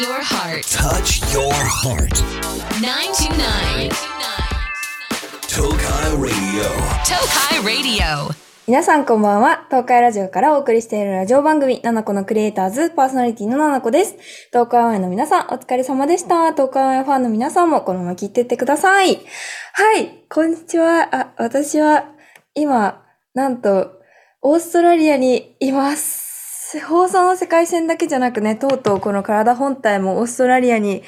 your heart. Touch your heart. 929. Tokai Radio. Tokai Radio. 皆さんこんばんは。東海ラジオからお送りしているラジオ番組、ナナコのクリエイターズ、パーソナリティのナナコです。東海ワイの皆さん、お疲れ様でした。東海ワイファンの皆さんもこのまま聞いてってください。はい、こんにちは。あ、私は、今、なんと、オーストラリアにいます。放送の世界線だけじゃなくね、とうとうこの体本体もオーストラリアに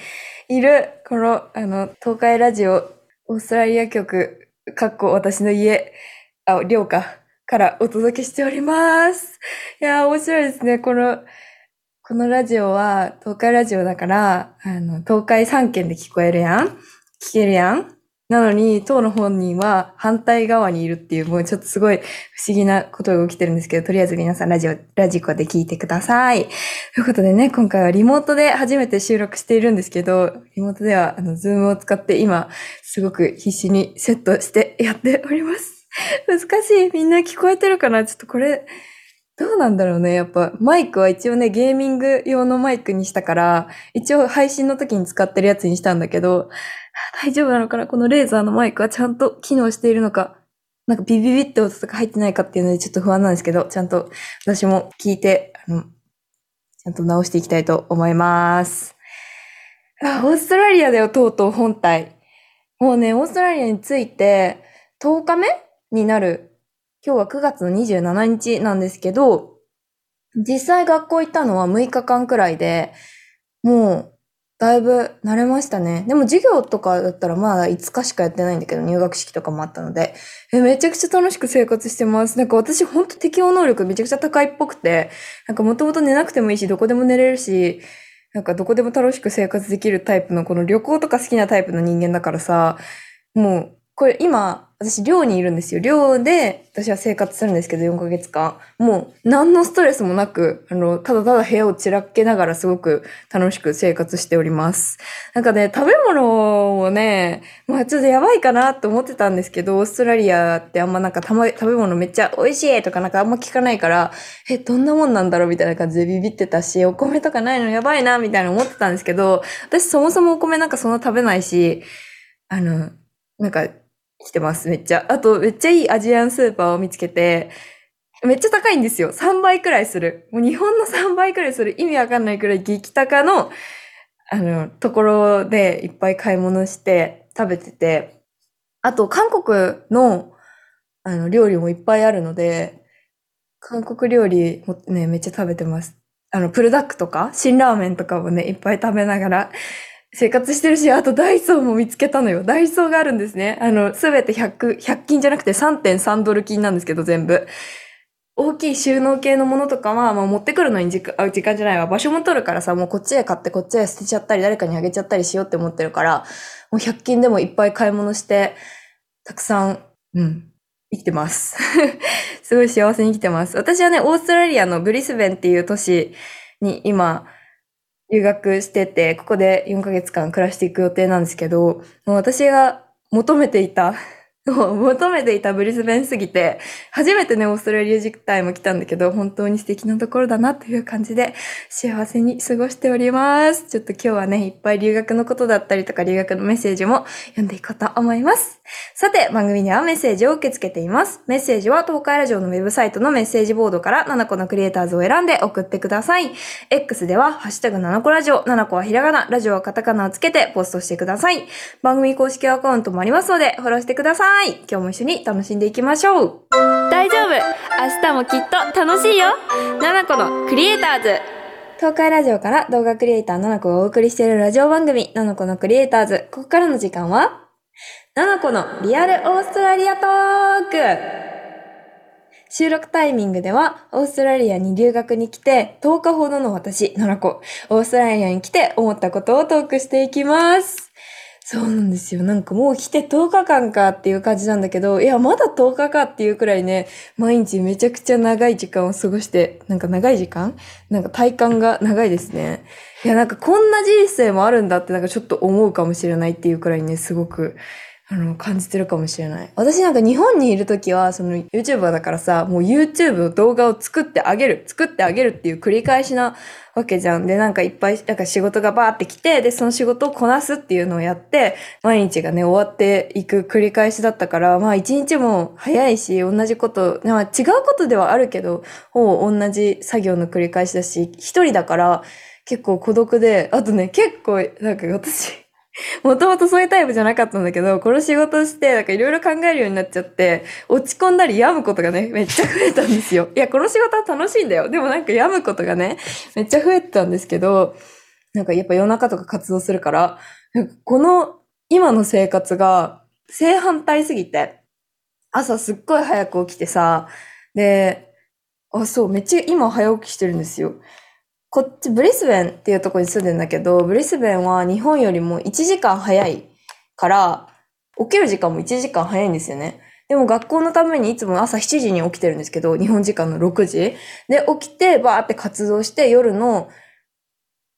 いる、この、あの、東海ラジオ、オーストラリア局、かっこ私の家、あ、寮か。からお届けしております。いやー、面白いですね。この、このラジオは、東海ラジオだから、あの、東海3県で聞こえるやん？聞けるやん？なのに、当の本人は反対側にいるっていう、もうちょっとすごい不思議なことが起きてるんですけど、とりあえず皆さんラジオ、ラジコで聞いてください。ということでね、今回はリモートで初めて収録しているんですけど、リモートでは、あの、ズームを使って今、すごく必死にセットしてやっております。難しい。みんな聞こえてるかな？ちょっとこれ、どうなんだろうね。やっぱ、マイクは一応ね、ゲーミング用のマイクにしたから、一応配信の時に使ってるやつにしたんだけど、大丈夫なのかな？このレーザーのマイクはちゃんと機能しているのか、なんかビビビって音とか入ってないかっていうのでちょっと不安なんですけど、ちゃんと私も聞いて、あの、ちゃんと直していきたいと思います。オーストラリアだよ、とうとう本体。もうね、オーストラリアについて10日目になる。今日は9月の27日なんですけど、実際学校行ったのは6日間くらいで、もう、だいぶ慣れましたね。でも授業とかだったらまだ5日しかやってないんだけど、入学式とかもあったので、えめちゃくちゃ楽しく生活してます。なんか私ほんと適応能力めちゃくちゃ高いっぽくて、なんかもともと寝なくてもいいし、どこでも寝れるし、なんかどこでも楽しく生活できるタイプの、この旅行とか好きなタイプの人間だからさ、もう、これ今、私寮にいるんですよ。寮で私は生活するんですけど、4ヶ月間。もう、何のストレスもなく、あの、ただただ部屋を散らけながらすごく楽しく生活しております。なんかね、食べ物もね、まあちょっとやばいかなと思ってたんですけど、オーストラリアってあんまなんかたま、食べ物めっちゃ美味しいとかなんかあんま聞かないから、え、どんなもんなんだろうみたいな感じでビビってたし、お米とかないのやばいなみたいな思ってたんですけど、私そもそもお米なんかそんな食べないし、あの、なんか、来てます、めっちゃ。あと、めっちゃいいアジアンスーパーを見つけて、めっちゃ高いんですよ。3倍くらいする。もう日本の3倍くらいする。意味わかんないくらい激高の、あの、ところでいっぱい買い物して食べてて、あと、韓国の、あの、料理もいっぱいあるので、韓国料理もね、めっちゃ食べてます。あの、プルダックとか、辛ラーメンとかもね、いっぱい食べながら生活してるし、あとダイソーも見つけたのよ。ダイソーがあるんですね。あの、すべて100、100均じゃなくて3.3ドル金なんですけど、全部。大きい収納系のものとかは、まあ、持ってくるのに時間、時間じゃないわ。場所も取るからさ、もうこっちへ買ってこっちへ捨てちゃったり、誰かにあげちゃったりしようって思ってるから、もう100均でもいっぱい買い物して、たくさん、うん、生きてます。すごい幸せに生きてます。私はね、オーストラリアのブリスベンっていう都市に今、留学してて、ここで4ヶ月間暮らしていく予定なんですけど、もう私が求めていた、もう求めていたブリスベンすぎて、初めてね、オーストラリア自体も来たんだけど、本当に素敵なところだなという感じで、幸せに過ごしております。ちょっと今日はね、いっぱい留学のことだったりとか、留学のメッセージも読んでいこうと思います。さて、番組ではメッセージを受け付けています。メッセージは東海ラジオのウェブサイトのメッセージボードから7個のクリエイターズを選んで送ってください。X では、ハッシュタグ7個ラジオ、7個はひらがな、ラジオはカタカナをつけてポストしてください。番組公式アカウントもありますので、フォローしてください。今日も一緒に楽しんでいきましょう。大丈夫。明日もきっと楽しいよ。7個のクリエイターズ。東海ラジオから動画クリエイター7個がお送りしているラジオ番組、7個のクリエイターズ。ここからの時間は、7個のリアルオーストラリアトーク。収録タイミングでは、オーストラリアに留学に来て、10日ほどの私、7個、オーストラリアに来て思ったことをトークしていきます。そうなんですよ。なんかもう来て10日間かっていう感じなんだけど、いや、まだ10日かっていうくらいね、毎日めちゃくちゃ長い時間を過ごして、なんか長い時間？なんか体感が長いですね。いや、なんかこんな人生もあるんだってなんかちょっと思うかもしれないっていうくらいね、すごく、あの、感じてるかもしれない。私なんか日本にいるときは、その YouTuber だからさ、もう YouTube の動画を作ってあげる、作ってあげるっていう繰り返しなわけじゃん。で、なんかいっぱい、なんか仕事がバーってきて、で、その仕事をこなすっていうのをやって、毎日がね、終わっていく繰り返しだったから、まあ一日も早いし、同じこと、まあ違うことではあるけど、ほぼ同じ作業の繰り返しだし、一人だから結構孤独で、あとね、結構、なんか私、もともとそういうタイプじゃなかったんだけど、この仕事して、なんかいろいろ考えるようになっちゃって、落ち込んだり病むことがね、めっちゃ増えたんですよ。いや、この仕事は楽しいんだよ。でもなんか病むことがね、めっちゃ増えてたんですけど、なんかやっぱ夜中とか活動するから、この今の生活が正反対すぎて、朝すっごい早く起きてさ、で、あ、そう、めっちゃ今早起きしてるんですよ。こっち、ブリスベンっていうとこに住んでんだけど、ブリスベンは日本よりも1時間早いから、起きる時間も1時間早いんですよね。でも学校のためにいつも朝7時に起きてるんですけど、日本時間の6時。で、起きて、バーって活動して、夜の、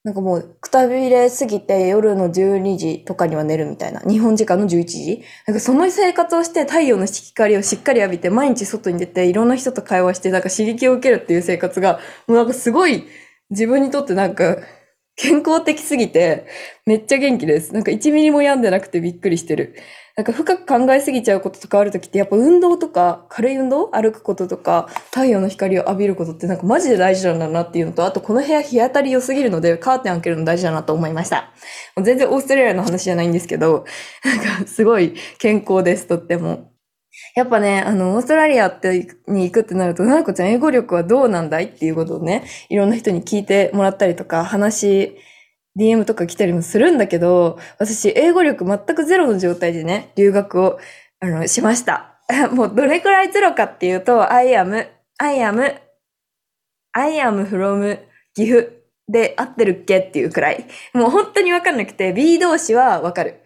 なんかもう、くたびれすぎて夜の12時とかには寝るみたいな。日本時間の11時。なんかその生活をして太陽の光をしっかり浴びて、毎日外に出て、いろんな人と会話して、なんか刺激を受けるっていう生活が、もうなんかすごい、自分にとってなんか、健康的すぎて、めっちゃ元気です。なんか1ミリも病んでなくてびっくりしてる。なんか深く考えすぎちゃうこととかあるときって、やっぱ運動とか、軽い運動歩くこととか、太陽の光を浴びることってなんかマジで大事なんだなっていうのと、あとこの部屋日当たり良すぎるので、カーテン開けるの大事だなと思いました。もう全然オーストラリアの話じゃないんですけど、なんかすごい健康です、とっても。やっぱね、あの、オーストラリアってに行くってなると、ななこちゃん英語力はどうなんだい？っていうことをね、いろんな人に聞いてもらったりとか、話、DM とか来たりもするんだけど、私、英語力全くゼロの状態でね、留学を、あの、しました。もう、どれくらいゼロかっていうと、I am, I am, I am from 岐阜で合ってるっけっていうくらい。もう本当にわかんなくて、B 動詞はわかる。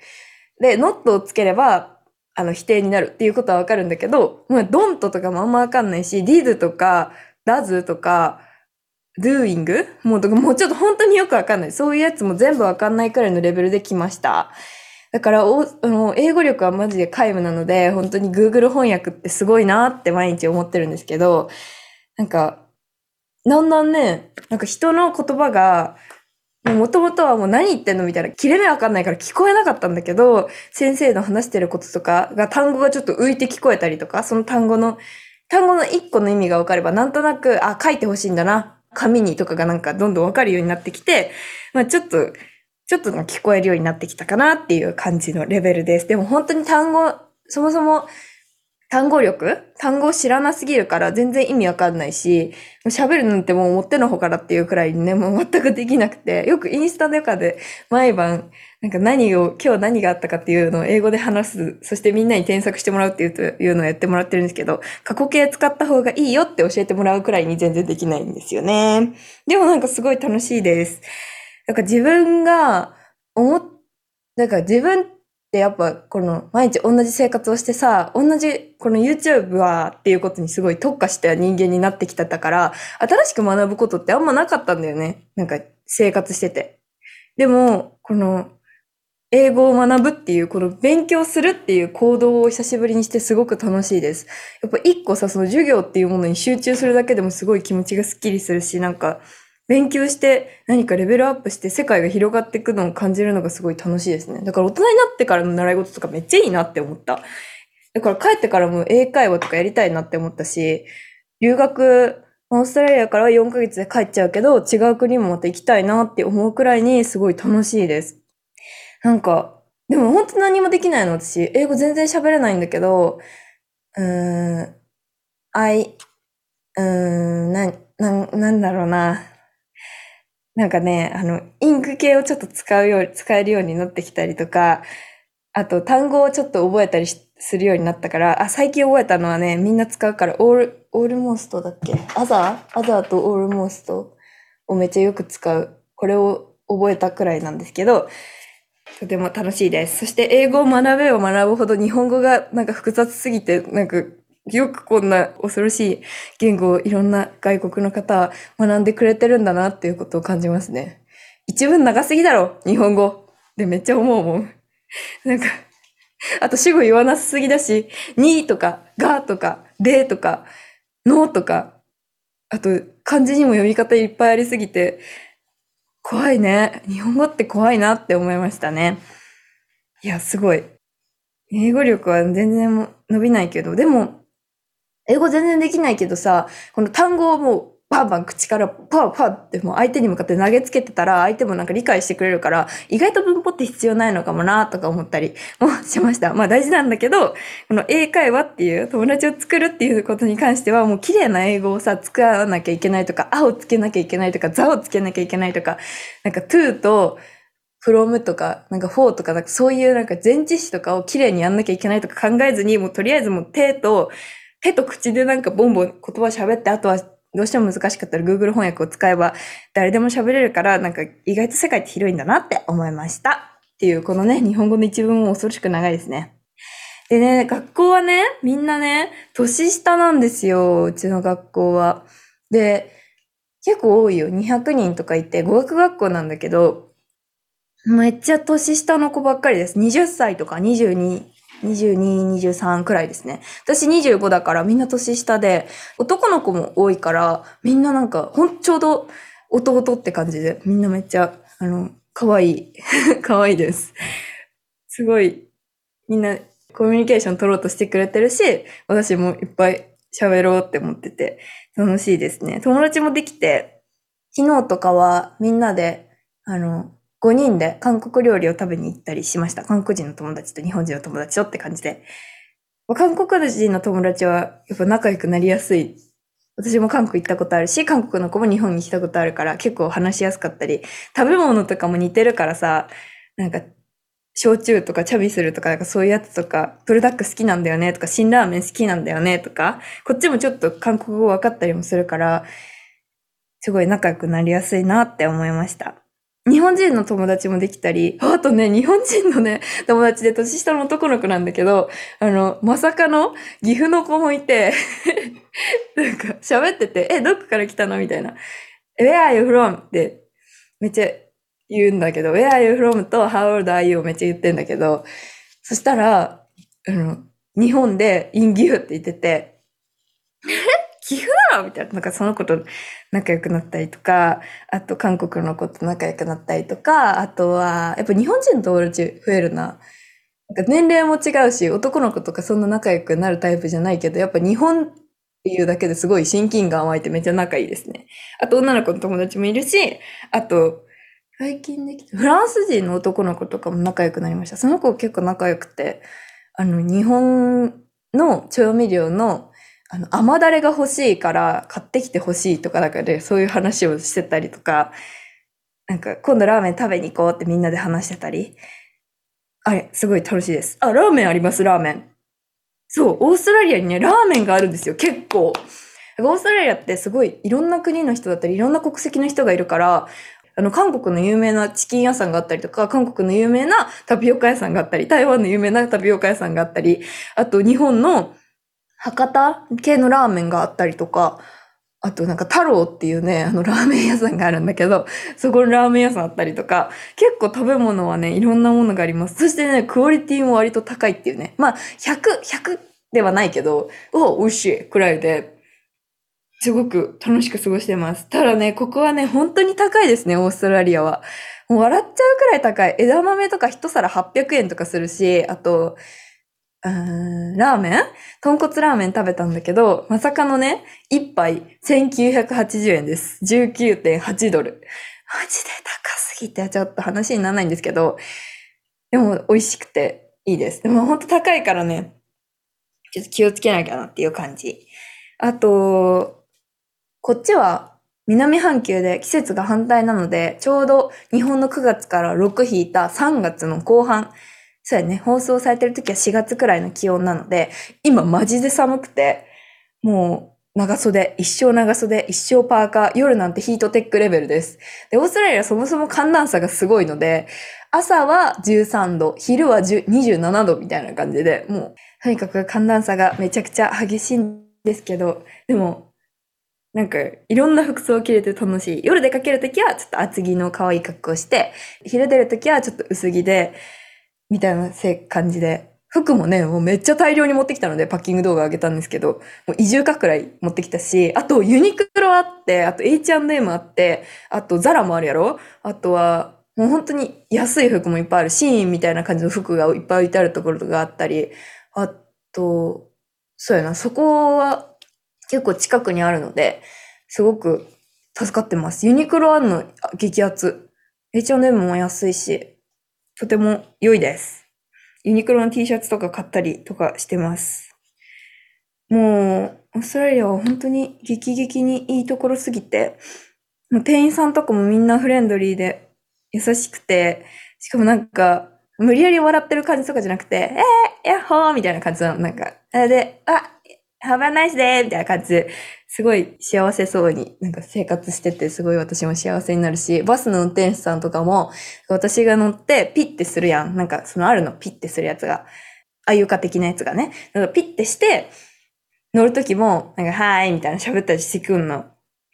で、not をつければ、あの、否定になるっていうことはわかるんだけど、もう、don't とかもあんまわかんないし、did とか、does とか、doing? もう、だかもうちょっと本当によくわかんない。そういうやつも全部わかんないくらいのレベルで来ました。だから、お、あの、英語力はマジで皆無なので、本当に Google 翻訳ってすごいなって毎日思ってるんですけど、なんか、だんだんね、なんか人の言葉が、もともとはもう何言ってんのみたいな、切れ目わかんないから聞こえなかったんだけど、先生の話してることとかが単語がちょっと浮いて聞こえたりとか、その単語の、単語の一個の意味がわかれば、なんとなく、あ、書いてほしいんだな、紙にとかがなんかどんどんわかるようになってきて、まあちょっと、ちょっと聞こえるようになってきたかなっていう感じのレベルです。でも本当に単語、そもそも単語力？単語を知らなすぎるから全然意味わかんないし、喋るなんてもうもってのほからっていうくらいにね、もう全くできなくて、よくインスタとかで毎晩、なんか何を、今日何があったかっていうのを英語で話す、そしてみんなに添削してもらうっていうのをやってもらってるんですけど、過去形使った方がいいよって教えてもらうくらいに全然できないんですよね。でもなんかすごい楽しいです。なんか自分が思っ、なんか自分ってやっぱこの毎日同じ生活をしてさ、同じこの YouTuber っていうことにすごい特化した人間になってきてたから、新しく学ぶことってあんまなかったんだよね。なんか生活してて。でも、この英語を学ぶっていう、この勉強するっていう行動を久しぶりにしてすごく楽しいです。やっぱ一個さ、その授業っていうものに集中するだけでもすごい気持ちがスッキリするし、なんか勉強して何かレベルアップして世界が広がっていくのを感じるのがすごい楽しいですね。だから大人になってからの習い事とかめっちゃいいなって思った。だから帰ってからも英会話とかやりたいなって思ったし、留学、オーストラリアからは4ヶ月で帰っちゃうけど、違う国もまた行きたいなって思うくらいにすごい楽しいです。なんか、でも本当何もできないの私。英語全然喋れないんだけど、うーん、I, うーん、な、な、なんだろうな。なんかね、あの、インク系をちょっと使うよう、使えるようになってきたりとか、あと単語をちょっと覚えたりするようになったから、あ、最近覚えたのはね、みんな使うから、オール、オールモーストだっけ？アザーアザーとオールモーストをめっちゃよく使う。これを覚えたくらいなんですけど、とても楽しいです。そして英語を学べば学ぶほど日本語がなんか複雑すぎて、なんかよくこんな恐ろしい言語をいろんな外国の方は学んでくれてるんだなっていうことを感じますね。一文長すぎだろ日本語でめっちゃ思うもん。なんか、あと主語言わなすぎだし、にとか、がとか、でとか、のとか、あと漢字にも読み方いっぱいありすぎて、怖いね。日本語って怖いなって思いましたね。いや、すごい。英語力は全然伸びないけど、でも、英語全然できないけどさ、この単語をもうバンバン口からパワーパーってもう相手に向かって投げつけてたら相手もなんか理解してくれるから意外と文法って必要ないのかもなとか思ったりもしました。まあ大事なんだけど、この英会話っていう友達を作るっていうことに関してはもう綺麗な英語をさ、使わなきゃいけないとか、あをつけなきゃいけないとか、ざをつけなきゃいけないとか、なんか to と from とか、なんか for とか、なんかそういうなんか前置詞とかを綺麗にやんなきゃいけないとか考えずに、もうとりあえずもう手と、手と口でなんかボンボン言葉喋って、あとはどうしても難しかったら Google 翻訳を使えば誰でも喋れるから、なんか意外と世界って広いんだなって思いました。っていう、このね、日本語の一文も恐ろしく長いですね。でね、学校はね、みんなね、年下なんですよ、うちの学校は。で、結構多いよ。200人とかいて、語学学校なんだけど、めっちゃ年下の子ばっかりです。20歳とか22、22、23くらいですね。私25だからみんな年下で、男の子も多いから、みんななんか、ほん、ちょうど弟って感じで、みんなめっちゃ、あの、可愛いい。可愛いです。すごい、みんなコミュニケーション取ろうとしてくれてるし、私もいっぱい喋ろうって思ってて、楽しいですね。友達もできて、昨日とかはみんなで、あの、5人で韓国料理を食べに行ったりしました。韓国人の友達と日本人の友達とって感じで。韓国人の友達はやっぱ仲良くなりやすい。私も韓国行ったことあるし、韓国の子も日本に来たことあるから結構話しやすかったり、食べ物とかも似てるからさ、なんか、焼酎とかチャビするとか、なんかそういうやつとか、プルダック好きなんだよねとか、辛ラーメン好きなんだよねとか、こっちもちょっと韓国語分かったりもするから、すごい仲良くなりやすいなって思いました。日本人の友達もできたり、あとね、日本人のね、友達で年下の男の子なんだけど、あの、まさかの岐阜の子もいて、なんか喋ってて、え、どこから来たの？みたいな。Where are you from? ってめっちゃ言うんだけど、Where are you from? と How old are you? をめっちゃ言ってんだけど、そしたら、あの、日本で in 岐阜って言ってて、え岐阜なのみたいな。なんかその子と仲良くなったりとか、あと韓国の子と仲良くなったりとか、あとは、やっぱ日本人の友達増えるな。なんか年齢も違うし、男の子とかそんな仲良くなるタイプじゃないけど、やっぱ日本っていうだけですごい親近感湧いてめっちゃ仲いいですね。あと女の子の友達もいるし、あと、最近できた、フランス人の男の子とかも仲良くなりました。その子結構仲良くて、あの、日本の調味料のあの、甘だれが欲しいから買ってきて欲しいとか、だからで、そういう話をしてたりとか、なんか、今度ラーメン食べに行こうってみんなで話してたり。あれ、すごい楽しいです。あ、ラーメンあります、ラーメン。そう、オーストラリアにね、ラーメンがあるんですよ、結構。オーストラリアってすごいいろんな国の人だったり、いろんな国籍の人がいるから、あの、韓国の有名なチキン屋さんがあったりとか、韓国の有名なタピオカ屋さんがあったり、台湾の有名なタピオカ屋さんがあったり、あと日本の博多系のラーメンがあったりとか、あとなんか太郎っていうね、あのラーメン屋さんがあるんだけど、そこのラーメン屋さんあったりとか、結構食べ物はね、いろんなものがあります。そしてね、クオリティも割と高いっていうね。まあ、100、100ではないけど、お、美味しいくらいで、すごく楽しく過ごしてます。ただね、ここはね、本当に高いですね、オーストラリアは。もう笑っちゃうくらい高い。枝豆とか一皿800円とかするし、あと、うーんラーメン？豚骨ラーメン食べたんだけど、まさかのね、一杯1980円です。19.8ドル。マジで高すぎてちょっと話にならないんですけど、でも美味しくていいです。でもほんと高いからね、ちょっと気をつけなきゃなっていう感じ。あと、こっちは南半球で季節が反対なので、ちょうど日本の9月から6引いた3月の後半、そうやね、放送されてる時は4月くらいの気温なので、今マジで寒くて、もう長袖、一生長袖、一生パーカー、夜なんてヒートテックレベルです。で、オーストラリアはそもそも寒暖差がすごいので、朝は13度、昼は27度みたいな感じで、もう、とにかく寒暖差がめちゃくちゃ激しいんですけど、でも、なんか、いろんな服装を着れて楽しい。夜出かけるときはちょっと厚着の可愛い格好して、昼出るときはちょっと薄着で、みたいなせ感じで、服もね、もうめっちゃ大量に持ってきたので、パッキング動画上げたんですけど、もう移住かくらい持ってきたし、あとユニクロあって、あと H&M あって、あとザラもあるやろ？あとは、もう本当に安い服もいっぱいある。シーンみたいな感じの服がいっぱい置いてあるところがあったり、あと、そうやな、そこは結構近くにあるので、すごく助かってます。ユニクロあるの激アツ。H&M も安いし、とても良いです。ユニクロの T シャツとか買ったりとかしてます。もう、オーストラリアは本当に激激にいいところすぎて、もう店員さんとかもみんなフレンドリーで優しくて、しかもなんか、無理やり笑ってる感じとかじゃなくて、えー、やっほーみたいな感じの。なんか、あで、あ、ハバナイスでーみたいな感じ、すごい幸せそうになんか生活してて、すごい私も幸せになるし、バスの運転手さんとかも、私が乗ってピッてするやん。なんか、そのあるの、ピッてするやつが。あゆか的なやつがね。なんかピッてして、乗るときも、なんか、はーい、みたいな喋ったりしてくんの。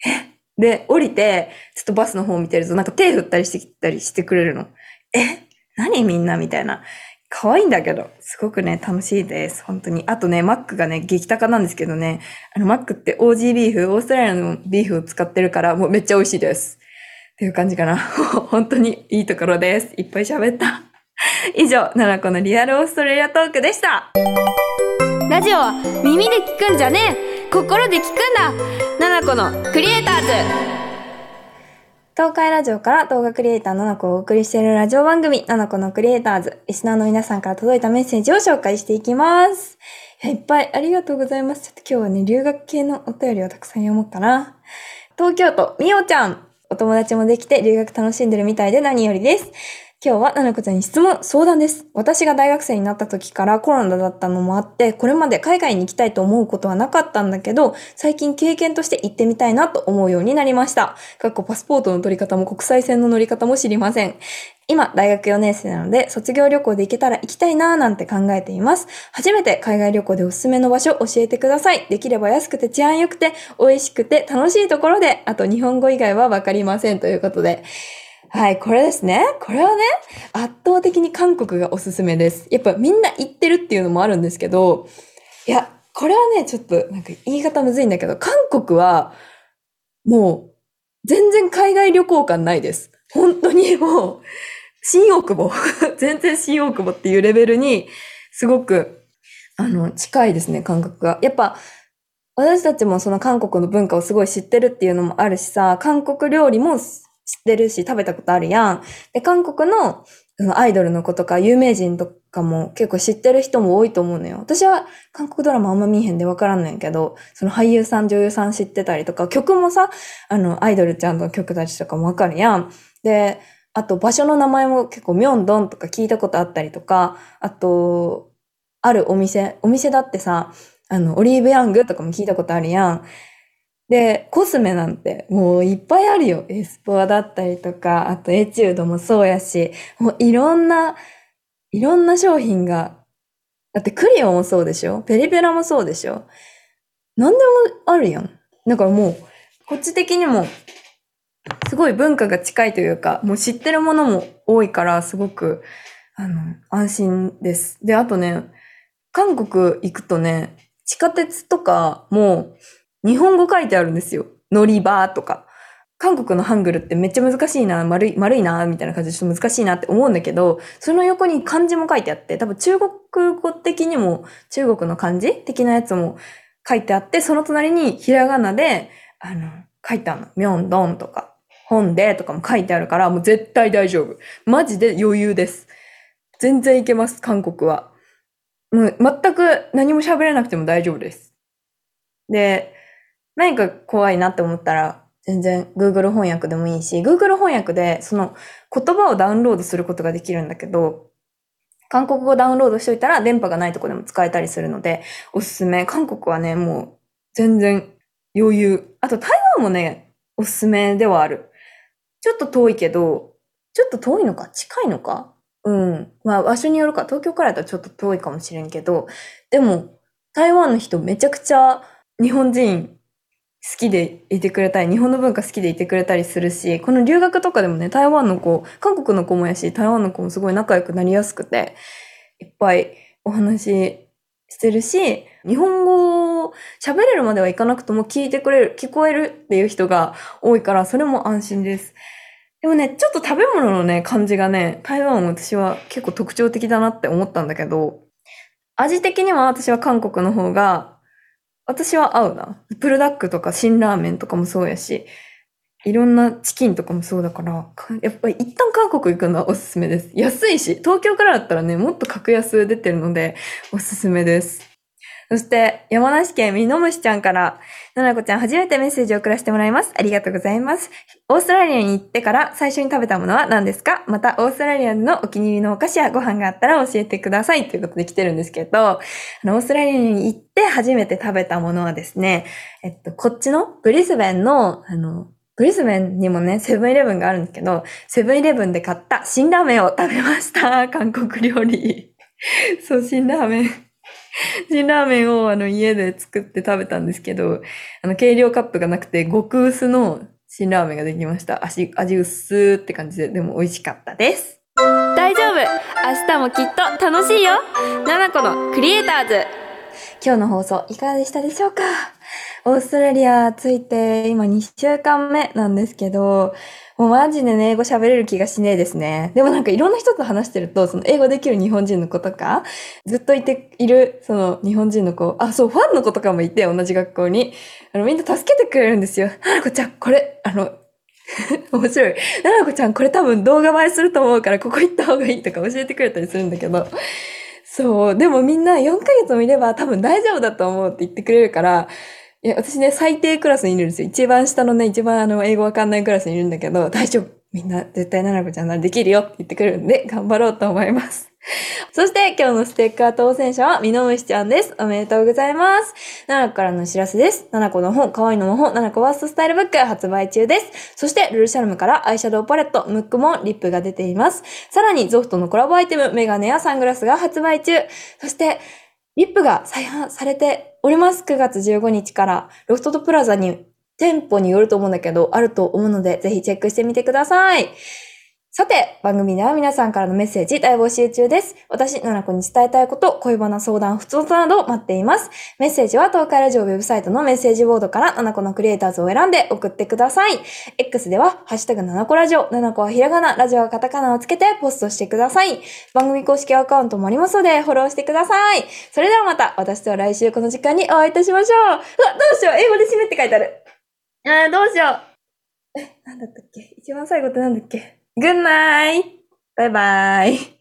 え？で、降りて、ちょっとバスの方見てると、なんか手振ったりしてきたりしてくれるの。え？何みんな？みたいな。可愛いんだけど、すごくね、楽しいです。本当に。あとね、マックがね、激高なんですけどね、あの、マックって OG ビーフ、オーストラリアのビーフを使ってるから、もうめっちゃ美味しいです。っていう感じかな。本当にいいところです。いっぱい喋った。以上、奈々子のリアルオーストラリアトークでした。ラジオは耳で聞くんじゃねえ心で聞くんだナナコのクリエイターズ東海ラジオから動画クリエイターのなこをお送りしているラジオ番組、ななこのクリエイターズ。リスナーの皆さんから届いたメッセージを紹介していきます。いやいっぱいありがとうございます。ちょっと今日はね、留学系のお便りをたくさん読もうかな。東京都、みおちゃん。お友達もできて留学楽しんでるみたいで何よりです。今日はななこちゃんに質問、相談です。私が大学生になった時からコロナだったのもあって、これまで海外に行きたいと思うことはなかったんだけど、最近経験として行ってみたいなと思うようになりました。かっこパスポートの取り方も国際線の乗り方も知りません。今、大学4年生なので、卒業旅行で行けたら行きたいなーなんて考えています。初めて海外旅行でおすすめの場所教えてください。できれば安くて治安良くて、美味しくて楽しいところで、あと日本語以外はわかりませんということで。はい、これですね。これはね、圧倒的に韓国がおすすめです。やっぱみんな行ってるっていうのもあるんですけど、いや、これはね、ちょっとなんか言い方むずいんだけど、韓国はもう全然海外旅行感ないです。本当にもう、新大久保、全然新大久保っていうレベルに、すごく、あの、近いですね、感覚が。やっぱ、私たちもその韓国の文化をすごい知ってるっていうのもあるしさ、韓国料理も知ってるし食べたことあるやん。で、韓国のアイドルの子とか有名人とかも結構知ってる人も多いと思うのよ。私は韓国ドラマあんま見えへんでわからんのやけど、その俳優さん、女優さん知ってたりとか、曲もさ、あの、アイドルちゃんの曲たちとかもわかるやん。で、あと場所の名前も結構ミョンドンとか聞いたことあったりとか、あと、あるお店、お店だってさ、あの、オリーブヤングとかも聞いたことあるやん。で、コスメなんてもういっぱいあるよ。エスポアだったりとか、あとエチュードもそうやし、もういろんな、いろんな商品が、だってクリオもそうでしょ？ペリペラもそうでしょ？何でもあるやん。だからもう、こっち的にも、すごい文化が近いというか、もう知ってるものも多いから、すごく、あの、安心です。で、あとね、韓国行くとね、地下鉄とかも日本語書いてあるんですよ。乗り場とか。韓国のハングルってめっちゃ難しいな、丸い、丸いな、みたいな感じでちょっと難しいなって思うんだけど、その横に漢字も書いてあって、多分中国語的にも中国の漢字的なやつも書いてあって、その隣にひらがなで、あの、書いてあるの。ミョンドンとか、本でとかも書いてあるから、もう絶対大丈夫。マジで余裕です。全然いけます、韓国は。もう全く何も喋れなくても大丈夫です。で、何か怖いなって思ったら、全然 Google 翻訳でもいいし、Google 翻訳でその言葉をダウンロードすることができるんだけど、韓国語ダウンロードしといたら電波がないとこでも使えたりするので、おすすめ。韓国はね、もう全然余裕。あと台湾もね、おすすめではある。ちょっと遠いけど、ちょっと遠いのか？近いのか？うん。まあ場所によるか、東京からだとちょっと遠いかもしれんけど、でも台湾の人めちゃくちゃ日本人好きでいてくれたり、日本の文化好きでいてくれたりするし、この留学とかでもね、台湾の子、韓国の子もやし、台湾の子もすごい仲良くなりやすくて、いっぱいお話ししてるし、日本語を喋れるまではいかなくとも聞いてくれる、聞こえるっていう人が多いから、それも安心です。でもね、ちょっと食べ物のね、感じがね、台湾私は結構特徴的だなって思ったんだけど、味的には私は韓国の方が、私は合うな。プルダックとか辛ラーメンとかもそうやし、いろんなチキンとかもそうだから、やっぱり一旦韓国行くのはおすすめです。安いし、東京からだったらね、もっと格安出てるので、おすすめです。そして、山梨県みのむしちゃんから、ななこちゃん初めてメッセージを送らせてもらいます。ありがとうございます。オーストラリアに行ってから最初に食べたものは何ですか？また、オーストラリアのお気に入りのお菓子やご飯があったら教えてください。ということで来てるんですけど、あの、オーストラリアに行って初めて食べたものはですね、えっと、こっちのブリスベンの、あの、ブリスベンにもね、セブンイレブンがあるんですけど、セブンイレブンで買った辛ラーメンを食べました。韓国料理。そう、辛ラーメン。辛ラーメンをあの家で作って食べたんですけど、あの計量カップがなくて極薄の辛ラーメンができました。味、味薄って感じで、でも美味しかったです。大丈夫明日もきっと楽しいよななこのクリエイターズ今日の放送いかがでしたでしょうか？オーストラリア着いて今2週間目なんですけど、もうマジでね、英語喋れる気がしねえですね。でもなんかいろんな人と話してると、その英語できる日本人の子とか、ずっといている、その日本人の子、あ、そう、ファンの子とかもいて、同じ学校に。あの、みんな助けてくれるんですよ。ななこちゃん、これ、あの、面白い。ななこちゃん、これ多分動画映えすると思うから、ここ行った方がいいとか教えてくれたりするんだけど。そう。でもみんな4ヶ月もいれば多分大丈夫だと思うって言ってくれるから、いや、私ね、最低クラスにいるんですよ。一番下のね、一番あの、英語わかんないクラスにいるんだけど、大丈夫。みんな絶対ななこちゃんならできるよって言ってくるんで、頑張ろうと思います。そして今日のステッカー当選者はみのむしちゃんです。おめでとうございます。ななこからのお知らせです。ななこの本、かわいいのの本、ななこワーストスタイルブック発売中です。そして、ルルシャルムからアイシャドウパレット、ムックモン、リップが出ています。さらに、ゾフトのコラボアイテム、メガネやサングラスが発売中。そして、リップが再販されております。9月15日から、ロフトとプラザに店舗によると思うんだけど、あると思うので、ぜひチェックしてみてください。さて、番組では皆さんからのメッセージ大募集中です。私、ななこに伝えたいこと、恋バナ相談、普通など待っています。メッセージは東海ラジオウェブサイトのメッセージボードから、ななこのクリエイターズを選んで送ってください。X では、ハッシュタグななこラジオ、ななこはひらがな、ラジオはカタカナをつけてポストしてください。番組公式アカウントもありますので、フォローしてください。それではまた、私とは来週この時間にお会いいたしましょう。うわ、どうしよう英語で締めって書いてある。あー、どうしよう。え、なんだったっけ？一番最後ってなんだっけ？?Good night! バイバイ。